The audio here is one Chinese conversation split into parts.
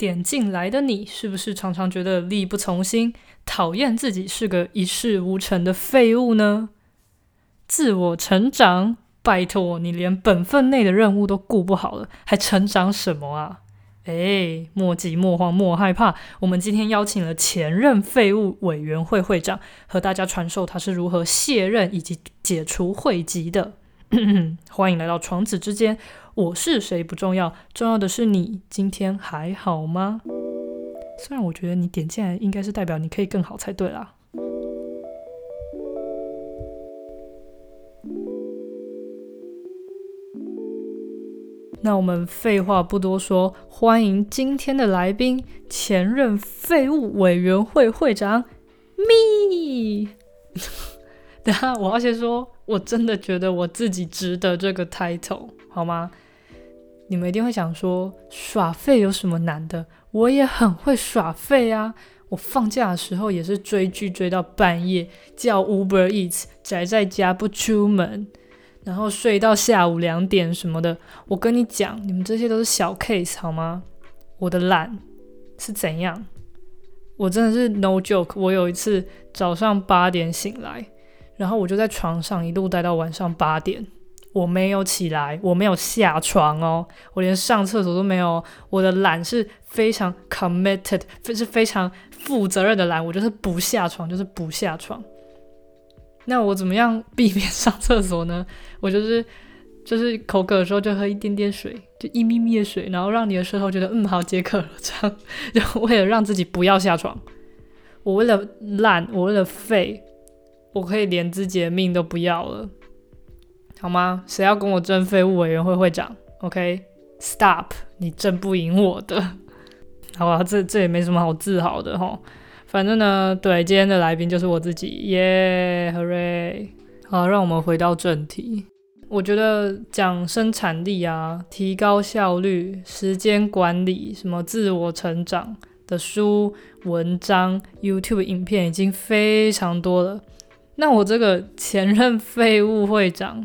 点进来的你，是不是常常觉得力不从心，讨厌自己是个一事无成的废物呢？自我成长，拜托你连本分内的任务都顾不好了，还成长什么啊？哎，莫急莫慌莫害怕，我们今天邀请了前任废物委员会会长，和大家传授他是如何卸任以及解除会籍的。欢迎来到床子之间，我是谁不重要，重要的是你今天还好吗？虽然我觉得你点进来应该是代表你可以更好才对啦。那我们废话不多说，欢迎今天的来宾，前任废物委员会会长 me。等下我要先说，我真的觉得我自己值得这个 title，好吗？你们一定会想说，耍废有什么难的？我也很会耍废啊！我放假的时候也是追剧追到半夜，叫 Uber Eats，宅在家不出门。然后睡到下午两点什么的，我跟你讲，你们这些都是小 case 好吗？我的懒是怎样？我真的是 no joke。我有一次早上八点醒来，然后我就在床上一路待到晚上八点，我没有起来，我没有下床哦，我连上厕所都没有。我的懒是非常 committed，是非常负责任的懒，我就是不下床，就是不下床。那我怎么样避免上厕所呢？我就是就是口渴的时候就喝一点点水，就一咪咪的水，然后让你的舌头觉得嗯好解渴了，这样就为了让自己不要下床。我为了懒，我为了废，我可以连自己的命都不要了，好吗？谁要跟我争废物委员会会长？OK，Stop，你争不赢我的。好吧，这这也没什么好自豪的哈。反正呢，对，今天的来宾就是我自己，耶，Hooray！好，让我们回到正题。我觉得讲生产力啊、提高效率、时间管理、什么自我成长的书、文章、YouTube 影片已经非常多了。那我这个前任废物会长，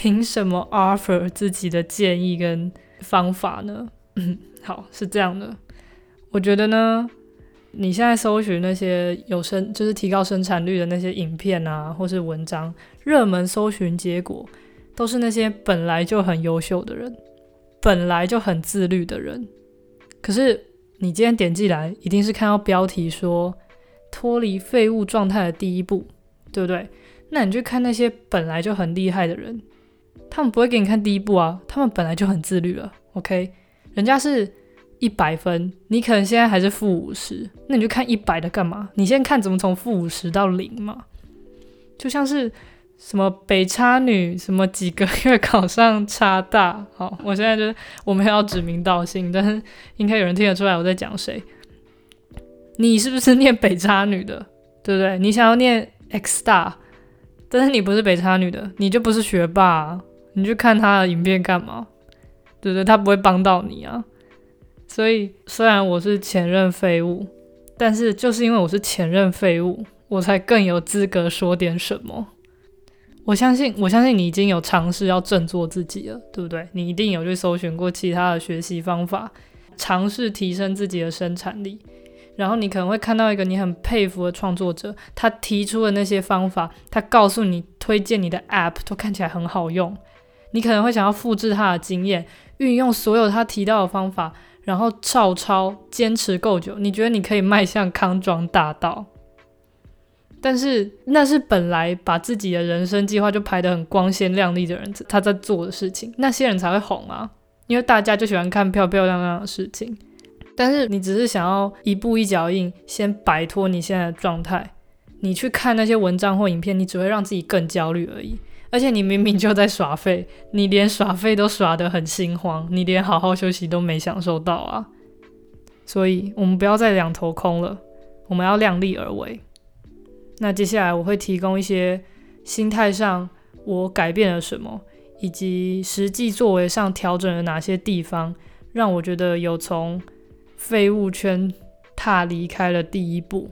凭什么 offer 自己的建议跟方法呢？嗯好，是这样的，我觉得呢。你现在搜寻那些有生就是提高生产率的那些影片啊，或是文章，热门搜寻结果都是那些本来就很优秀的人，本来就很自律的人。可是你今天点进来，一定是看到标题说脱离废物状态的第一步，对不对？那你去看那些本来就很厉害的人，他们不会给你看第一步啊，他们本来就很自律了。OK，人家是。一百分，你可能现在还是负五十，那你就看一百的干嘛？你先看怎么从负五十到零嘛。就像是什么北差女，什么几个月考上差大。好，我现在就是我们要指名道姓，但是应该有人听得出来我在讲谁。你是不是念北差女的？对不对？你想要念 X 大，但是你不是北差女的，你就不是学霸，你去看他的影片干嘛？对不对？他不会帮到你啊。所以，虽然我是前任废物，但是就是因为我是前任废物，我才更有资格说点什么。我相信，我相信你已经有尝试要振作自己了，对不对？你一定有去搜寻过其他的学习方法，尝试提升自己的生产力。然后你可能会看到一个你很佩服的创作者，他提出的那些方法，他告诉你推荐你的 App 都看起来很好用，你可能会想要复制他的经验，运用所有他提到的方法。然后照抄，坚持够久，你觉得你可以迈向康庄大道？但是那是本来把自己的人生计划就排得很光鲜亮丽的人，他在做的事情，那些人才会红啊！因为大家就喜欢看漂漂亮亮的事情。但是你只是想要一步一脚印，先摆脱你现在的状态，你去看那些文章或影片，你只会让自己更焦虑而已。而且你明明就在耍废，你连耍废都耍得很心慌，你连好好休息都没享受到啊！所以，我们不要再两头空了，我们要量力而为。那接下来我会提供一些心态上我改变了什么，以及实际作为上调整了哪些地方，让我觉得有从废物圈踏离开了第一步。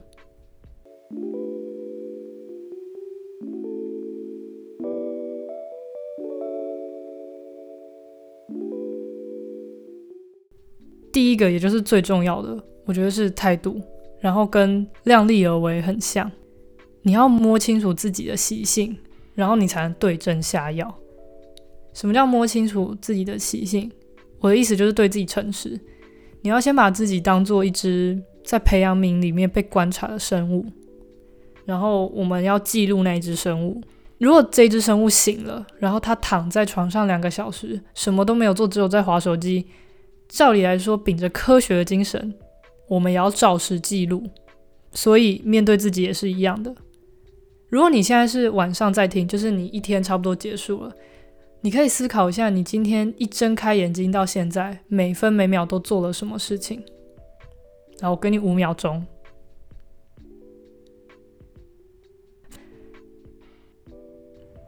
个，也就是最重要的，我觉得是态度，然后跟量力而为很像。你要摸清楚自己的习性，然后你才能对症下药。什么叫摸清楚自己的习性？我的意思就是对自己诚实。你要先把自己当做一只在培养皿里面被观察的生物，然后我们要记录那一只生物。如果这只生物醒了，然后它躺在床上两个小时，什么都没有做，只有在划手机，照理来说，秉着科学的精神，我们也要照实记录。所以面对自己也是一样的。如果你现在是晚上在听，就是你一天差不多结束了。你可以思考一下，你今天一睁开眼睛到现在，每分每秒都做了什么事情？然后我给你五秒钟。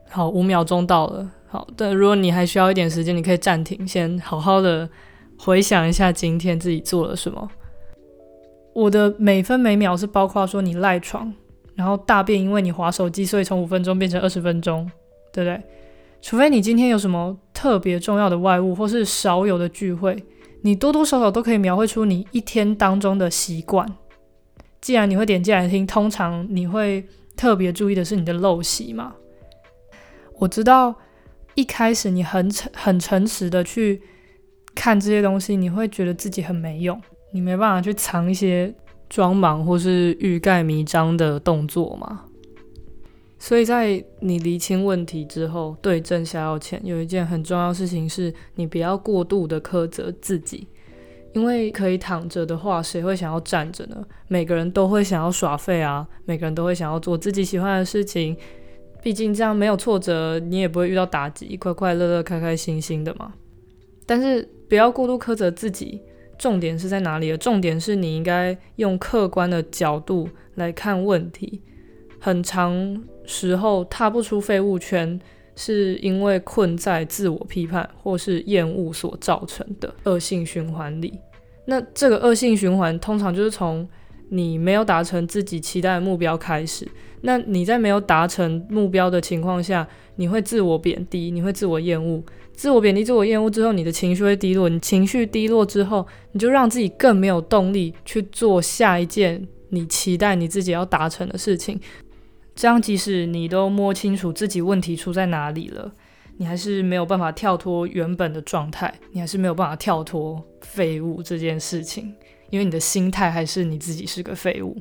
好，五秒钟到了。好的，如果你还需要一点时间，你可以暂停，先好好的回想一下今天自己做了什么。我的每分每秒是包括说你赖床，然后大便，因为你划手机，所以从五分钟变成二十分钟，对不对？除非你今天有什么特别重要的外物，或是少有的聚会，你多多少少都可以描绘出你一天当中的习惯。既然你会点进来听，通常你会特别注意的是你的陋习嘛？我知道一开始你很诚很诚实的去看这些东西，你会觉得自己很没用，你没办法去藏一些装忙或是欲盖弥彰的动作嘛？所以在你厘清问题之后，对症下药前，有一件很重要事情是，你不要过度的苛责自己，因为可以躺着的话，谁会想要站着呢？每个人都会想要耍废啊，每个人都会想要做自己喜欢的事情，毕竟这样没有挫折，你也不会遇到打击，快快乐乐、开开心心的嘛。但是不要过度苛责自己，重点是在哪里？重点是你应该用客观的角度来看问题，很长。时候踏不出废物圈，是因为困在自我批判或是厌恶所造成的恶性循环里。那这个恶性循环通常就是从你没有达成自己期待的目标开始。那你在没有达成目标的情况下，你会自我贬低，你会自我厌恶。自我贬低、自我厌恶之后，你的情绪会低落。你情绪低落之后，你就让自己更没有动力去做下一件你期待你自己要达成的事情。这样，即使你都摸清楚自己问题出在哪里了，你还是没有办法跳脱原本的状态，你还是没有办法跳脱废物这件事情，因为你的心态还是你自己是个废物。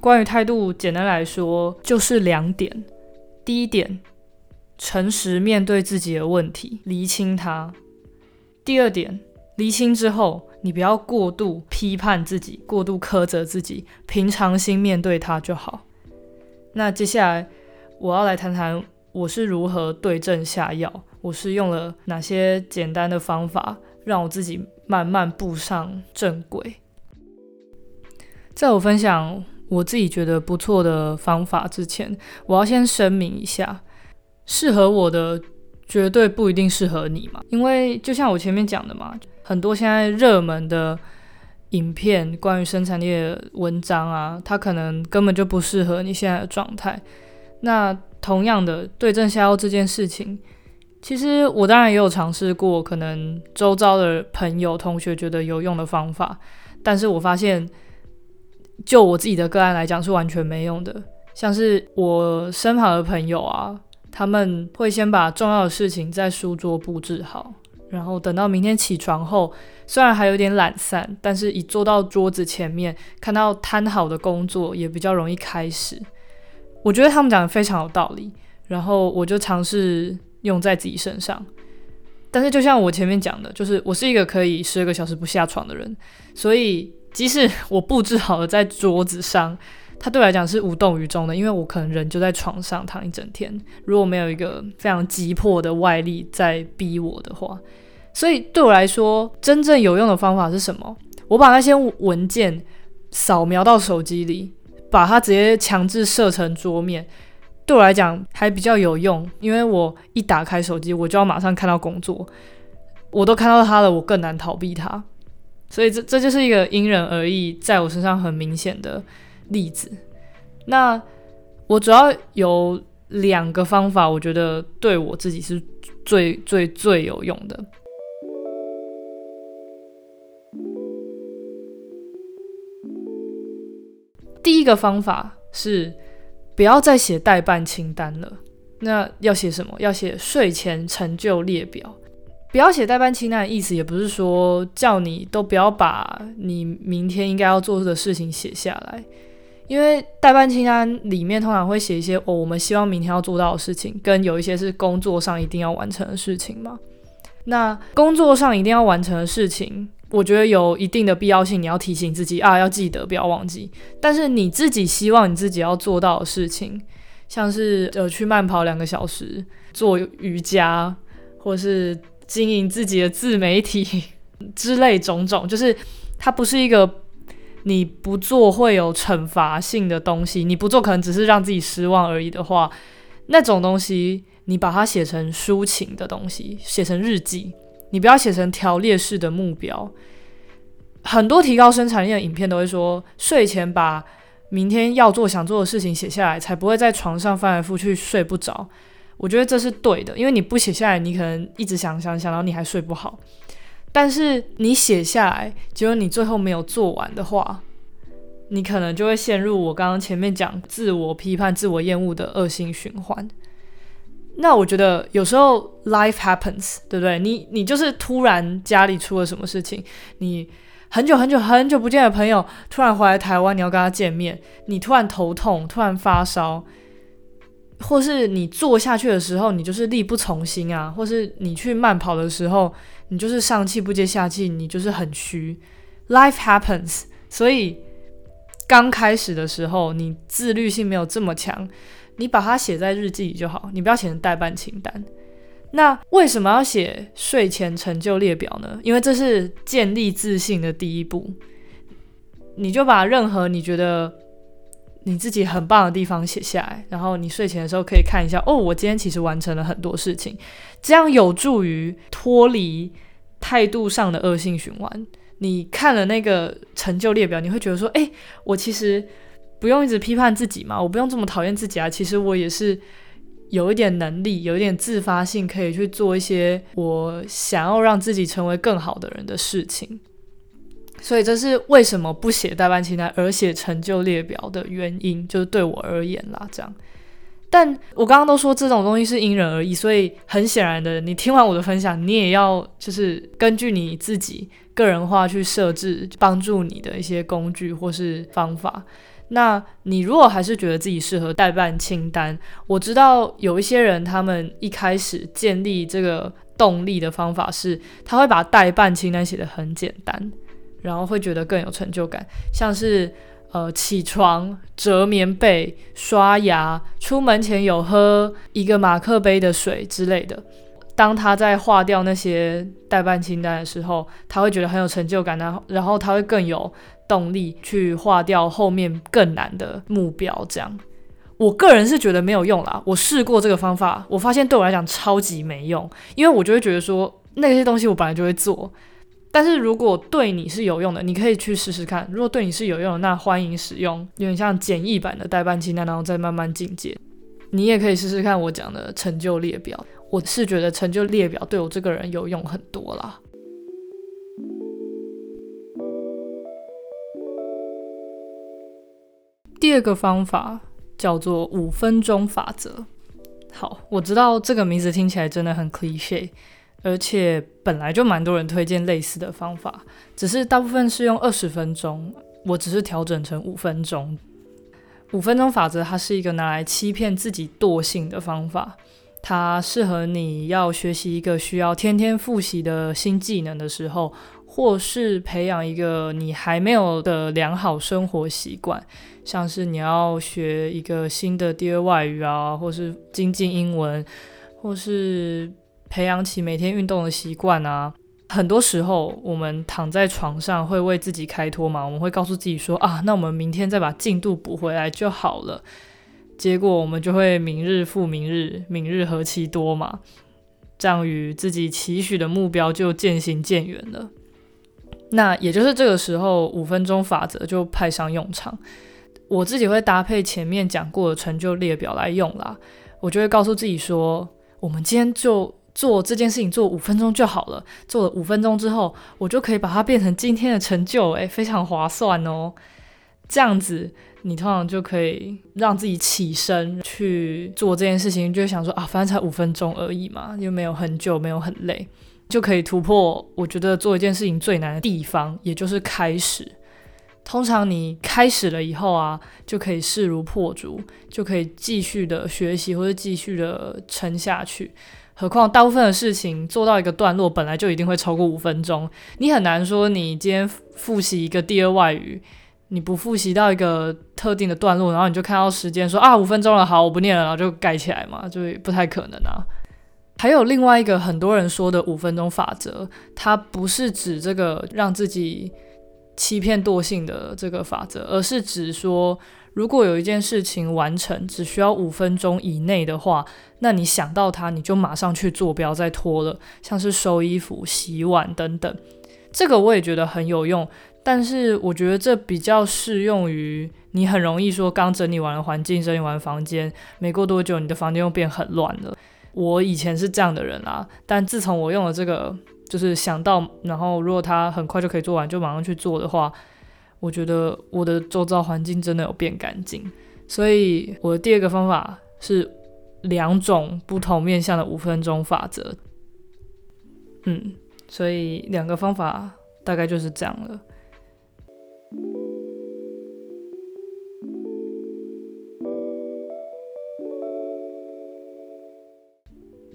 关于态度，简单来说就是两点：第一点，诚实面对自己的问题，厘清它；第二点，厘清之后，你不要过度批判自己，过度苛责自己，平常心面对它就好。那接下来我要来谈谈我是如何对症下药，我是用了哪些简单的方法，让我自己慢慢步上正轨。在我分享我自己觉得不错的方法之前，我要先声明一下，适合我的绝对不一定适合你嘛，因为就像我前面讲的嘛，很多现在热门的。影片关于生产力的文章啊，它可能根本就不适合你现在的状态。那同样的，对症下药这件事情，其实我当然也有尝试过，可能周遭的朋友、同学觉得有用的方法，但是我发现，就我自己的个案来讲，是完全没用的。像是我身旁的朋友啊，他们会先把重要的事情在书桌布置好。然后等到明天起床后，虽然还有点懒散，但是一坐到桌子前面，看到摊好的工作也比较容易开始。我觉得他们讲的非常有道理，然后我就尝试用在自己身上。但是就像我前面讲的，就是我是一个可以十二个小时不下床的人，所以即使我布置好了在桌子上。它对我来讲是无动于衷的，因为我可能人就在床上躺一整天，如果没有一个非常急迫的外力在逼我的话，所以对我来说，真正有用的方法是什么？我把那些文件扫描到手机里，把它直接强制设成桌面，对我来讲还比较有用，因为我一打开手机，我就要马上看到工作，我都看到它了，我更难逃避它，所以这这就是一个因人而异在我身上很明显的例子。那我主要有两个方法我觉得对我自己是最最最有用的。第一个方法是不要再写待办清单了。那要写什么？要写睡前成就列表。不要写代办清单的意思，也不是说叫你都不要把你明天应该要做的事情写下来，因为代办清单里面通常会写一些哦，我们希望明天要做到的事情，跟有一些是工作上一定要完成的事情嘛。那工作上一定要完成的事情，我觉得有一定的必要性，你要提醒自己啊，要记得，不要忘记。但是你自己希望你自己要做到的事情，像是呃去慢跑两个小时，做瑜伽，或是经营自己的自媒体 之类种种，就是它不是一个你不做会有惩罚性的东西，你不做可能只是让自己失望而已的话，那种东西。你把它写成抒情的东西，写成日记，你不要写成条列式的目标。很多提高生产力的影片都会说，睡前把明天要做、想做的事情写下来，才不会在床上翻来覆去睡不着。我觉得这是对的，因为你不写下来，你可能一直想想想，然后你还睡不好。但是你写下来，结果你最后没有做完的话，你可能就会陷入我刚刚前面讲自我批判、自我厌恶的恶性循环。那我觉得有时候 life happens，对不对？你你就是突然家里出了什么事情，你很久很久很久不见的朋友突然回来台湾，你要跟他见面，你突然头痛，突然发烧，或是你坐下去的时候，你就是力不从心啊，或是你去慢跑的时候，你就是上气不接下气，你就是很虚。Life happens，所以刚开始的时候，你自律性没有这么强。你把它写在日记里就好，你不要写成代办清单。那为什么要写睡前成就列表呢？因为这是建立自信的第一步。你就把任何你觉得你自己很棒的地方写下来，然后你睡前的时候可以看一下，哦，我今天其实完成了很多事情，这样有助于脱离态度上的恶性循环。你看了那个成就列表，你会觉得说，哎，我其实。不用一直批判自己嘛，我不用这么讨厌自己啊。其实我也是有一点能力，有一点自发性，可以去做一些我想要让自己成为更好的人的事情。所以这是为什么不写代办清单而写成就列表的原因，就是对我而言啦。这样，但我刚刚都说这种东西是因人而异，所以很显然的，你听完我的分享，你也要就是根据你自己个人化去设置帮助你的一些工具或是方法。那你如果还是觉得自己适合代办清单，我知道有一些人，他们一开始建立这个动力的方法是，他会把代办清单写得很简单，然后会觉得更有成就感，像是呃起床、折棉被、刷牙、出门前有喝一个马克杯的水之类的。当他在划掉那些代办清单的时候，他会觉得很有成就感，然后然后他会更有。动力去划掉后面更难的目标，这样，我个人是觉得没有用啦。我试过这个方法，我发现对我来讲超级没用，因为我就会觉得说那些东西我本来就会做。但是如果对你是有用的，你可以去试试看。如果对你是有用的，那欢迎使用，有点像简易版的代办清单，然后再慢慢进阶。你也可以试试看我讲的成就列表，我是觉得成就列表对我这个人有用很多啦。第二个方法叫做五分钟法则。好，我知道这个名字听起来真的很 cliche，而且本来就蛮多人推荐类似的方法，只是大部分是用二十分钟，我只是调整成五分钟。五分钟法则它是一个拿来欺骗自己惰性的方法，它适合你要学习一个需要天天复习的新技能的时候。或是培养一个你还没有的良好生活习惯，像是你要学一个新的第二外语啊，或是精进英文，或是培养起每天运动的习惯啊。很多时候，我们躺在床上会为自己开脱嘛，我们会告诉自己说啊，那我们明天再把进度补回来就好了。结果我们就会明日复明日，明日何其多嘛，这样与自己期许的目标就渐行渐远了。那也就是这个时候，五分钟法则就派上用场。我自己会搭配前面讲过的成就列表来用啦。我就会告诉自己说，我们今天就做这件事情，做五分钟就好了。做了五分钟之后，我就可以把它变成今天的成就，诶，非常划算哦。这样子你通常就可以让自己起身去做这件事情，就想说啊，反正才五分钟而已嘛，又没有很久，没有很累，就可以突破。我觉得做一件事情最难的地方，也就是开始。通常你开始了以后啊，就可以势如破竹，就可以继续的学习或者继续的撑下去。何况大部分的事情做到一个段落，本来就一定会超过五分钟。你很难说你今天复习一个第二外语，你不复习到一个特定的段落，然后你就看到时间说啊五分钟了，好我不念了，然后就盖起来嘛，就不太可能啊。还有另外一个很多人说的五分钟法则，它不是指这个让自己。欺骗惰性的这个法则，而是指说，如果有一件事情完成只需要五分钟以内的话，那你想到它，你就马上去做，不要再拖了。像是收衣服、洗碗等等，这个我也觉得很有用。但是我觉得这比较适用于你很容易说刚整理完了环境、整理完房间，没过多久你的房间又变很乱了。我以前是这样的人啊，但自从我用了这个。就是想到，然后如果它很快就可以做完，就马上去做的话，我觉得我的周遭环境真的有变干净。所以我的第二个方法是两种不同面向的五分钟法则。嗯，所以两个方法大概就是这样了。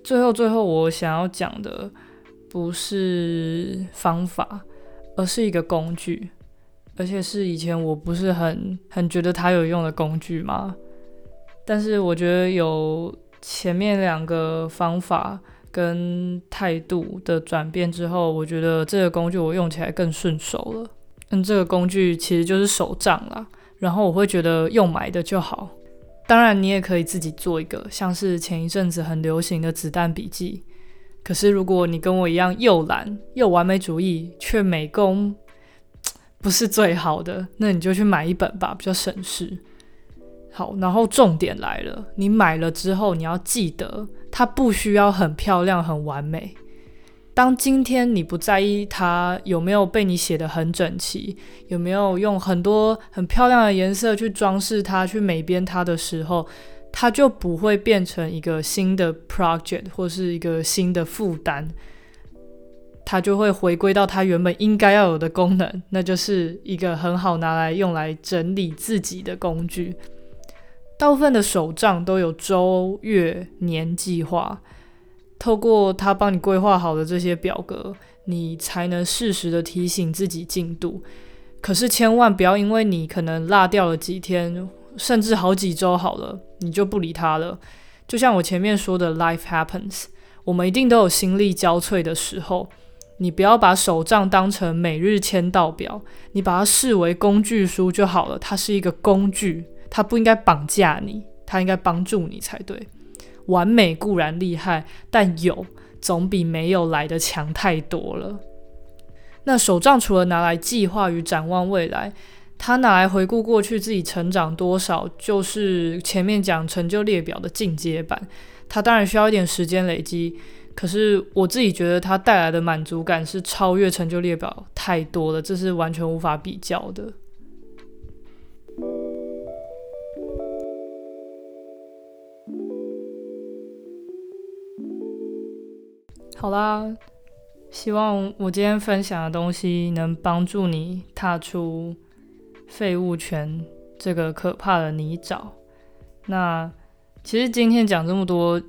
最后，最后我想要讲的。不是方法，而是一个工具，而且是以前我不是很很觉得它有用的工具嘛。但是我觉得有前面两个方法跟态度的转变之后，我觉得这个工具我用起来更顺手了。嗯，这个工具其实就是手账啦，然后我会觉得用买的就好。当然，你也可以自己做一个，像是前一阵子很流行的子弹笔记。可是，如果你跟我一样又懒又完美主义，却美工不是最好的，那你就去买一本吧，比较省事。好，然后重点来了，你买了之后，你要记得它不需要很漂亮、很完美。当今天你不在意它有没有被你写的很整齐，有没有用很多很漂亮的颜色去装饰它、去美编它的时候。它就不会变成一个新的 project 或是一个新的负担，它就会回归到它原本应该要有的功能，那就是一个很好拿来用来整理自己的工具。大部分的手账都有周、月、年计划，透过它帮你规划好的这些表格，你才能适时的提醒自己进度。可是千万不要因为你可能落掉了几天。甚至好几周好了，你就不理他了。就像我前面说的，life happens，我们一定都有心力交瘁的时候。你不要把手账当成每日签到表，你把它视为工具书就好了。它是一个工具，它不应该绑架你，它应该帮助你才对。完美固然厉害，但有总比没有来的强太多了。那手账除了拿来计划与展望未来。它拿来回顾过去自己成长多少，就是前面讲成就列表的进阶版。它当然需要一点时间累积，可是我自己觉得它带来的满足感是超越成就列表太多了，这是完全无法比较的。好啦，希望我今天分享的东西能帮助你踏出。废物圈这个可怕的泥沼。那其实今天讲这么多，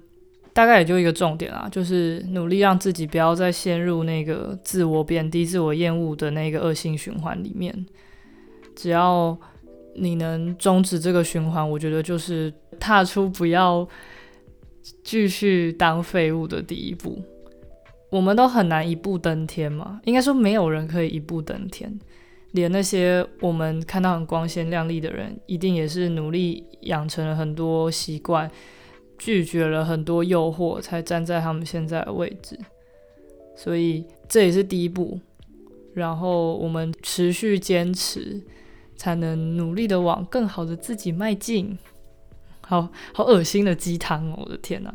大概也就一个重点啦，就是努力让自己不要再陷入那个自我贬低、自我厌恶的那个恶性循环里面。只要你能终止这个循环，我觉得就是踏出不要继续当废物的第一步。我们都很难一步登天嘛，应该说没有人可以一步登天。连那些我们看到很光鲜亮丽的人，一定也是努力养成了很多习惯，拒绝了很多诱惑，才站在他们现在的位置。所以这也是第一步，然后我们持续坚持，才能努力的往更好的自己迈进。好好恶心的鸡汤哦！我的天哪，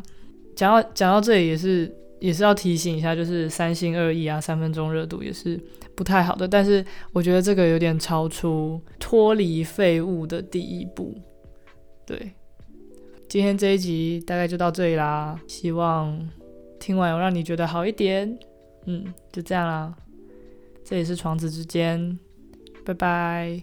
讲到讲到这里也是也是要提醒一下，就是三心二意啊，三分钟热度也是不太好的。但是我觉得这个有点超出脱离废物的第一步。对，今天这一集大概就到这里啦，希望听完有让你觉得好一点。嗯，就这样啦。这里是床子之间，拜拜。